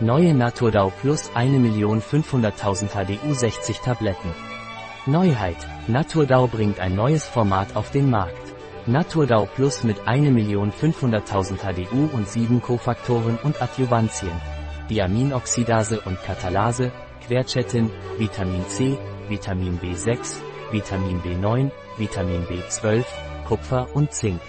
Neue Naturdau Plus 1.500.000 HDU 60 Tabletten. Neuheit. Naturdau bringt ein neues Format auf den Markt. Naturdau Plus mit 1.500.000 HDU und 7 Kofaktoren und Adjuvantien. Diaminoxidase und Katalase, Quercetin, Vitamin C, Vitamin B6, Vitamin B9, Vitamin B12, Kupfer und Zink.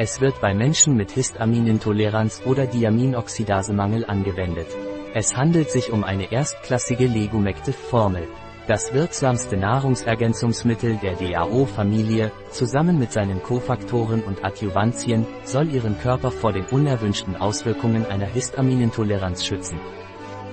Es wird bei Menschen mit Histaminintoleranz oder Diaminoxidasemangel angewendet. Es handelt sich um eine erstklassige Legumective-Formel. Das wirksamste Nahrungsergänzungsmittel der DAO-Familie, zusammen mit seinen Kofaktoren und Adjuvantien, soll ihren Körper vor den unerwünschten Auswirkungen einer Histaminintoleranz schützen.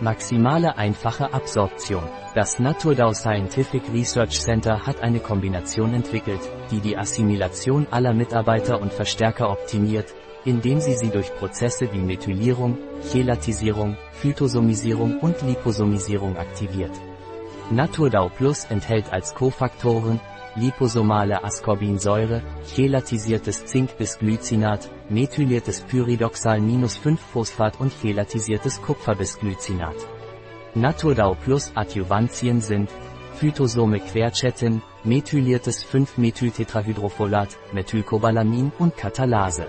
Maximale einfache Absorption. Das Naturdau Scientific Research Center hat eine Kombination entwickelt, die die Assimilation aller Mitarbeiter und Verstärker optimiert, indem sie sie durch Prozesse wie Methylierung, Chelatisierung, Phytosomisierung und Liposomisierung aktiviert. Naturdau Plus enthält als Kofaktoren liposomale Ascorbinsäure, chelatisiertes Zinkbisglycinat, methyliertes Pyridoxal-5-Phosphat und chelatisiertes Kupferbisglycinat. Naturdau Plus Adjuvantien sind Phytosome Quercetin, methyliertes 5-Methyltetrahydrofolat, Methylcobalamin und Katalase.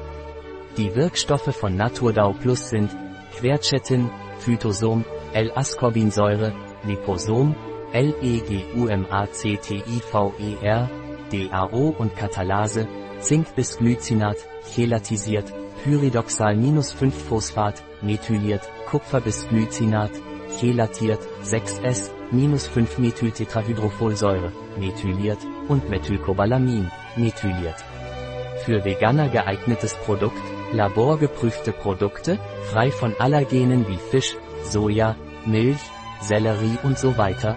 Die Wirkstoffe von Naturdau Plus sind Quercetin, Phytosom, L-Ascorbinsäure, Liposom, LEGUMACTIVER, DAO und Katalase, Zink bis Glycinat, chelatisiert, Pyridoxal-5-Phosphat, methyliert, Kupfer bis Glycinat, chelatiert, 6S, 5-Methyltetrahydrofolsäure, methyliert, und Methylcobalamin, methyliert. Für Veganer geeignetes Produkt, laborgeprüfte Produkte, frei von Allergenen wie Fisch, Soja, Milch, Sellerie und so weiter,